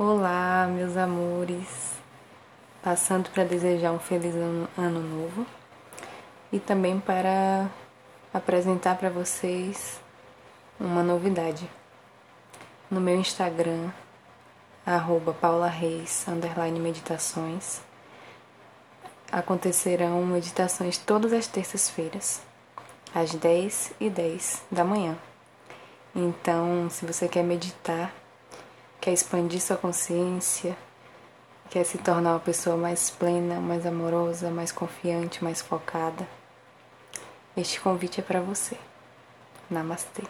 Olá, meus amores. Passando para desejar um feliz ano, novo e também para apresentar para vocês uma novidade. No meu Instagram, arroba Paula Reis, underline meditações, acontecerão meditações todas as terças-feiras, às 10 e 10 da manhã. Então, se você quer meditar, quer expandir sua consciência, quer se tornar uma pessoa mais plena, mais amorosa, mais confiante, mais focada, este convite é para você. Namastê.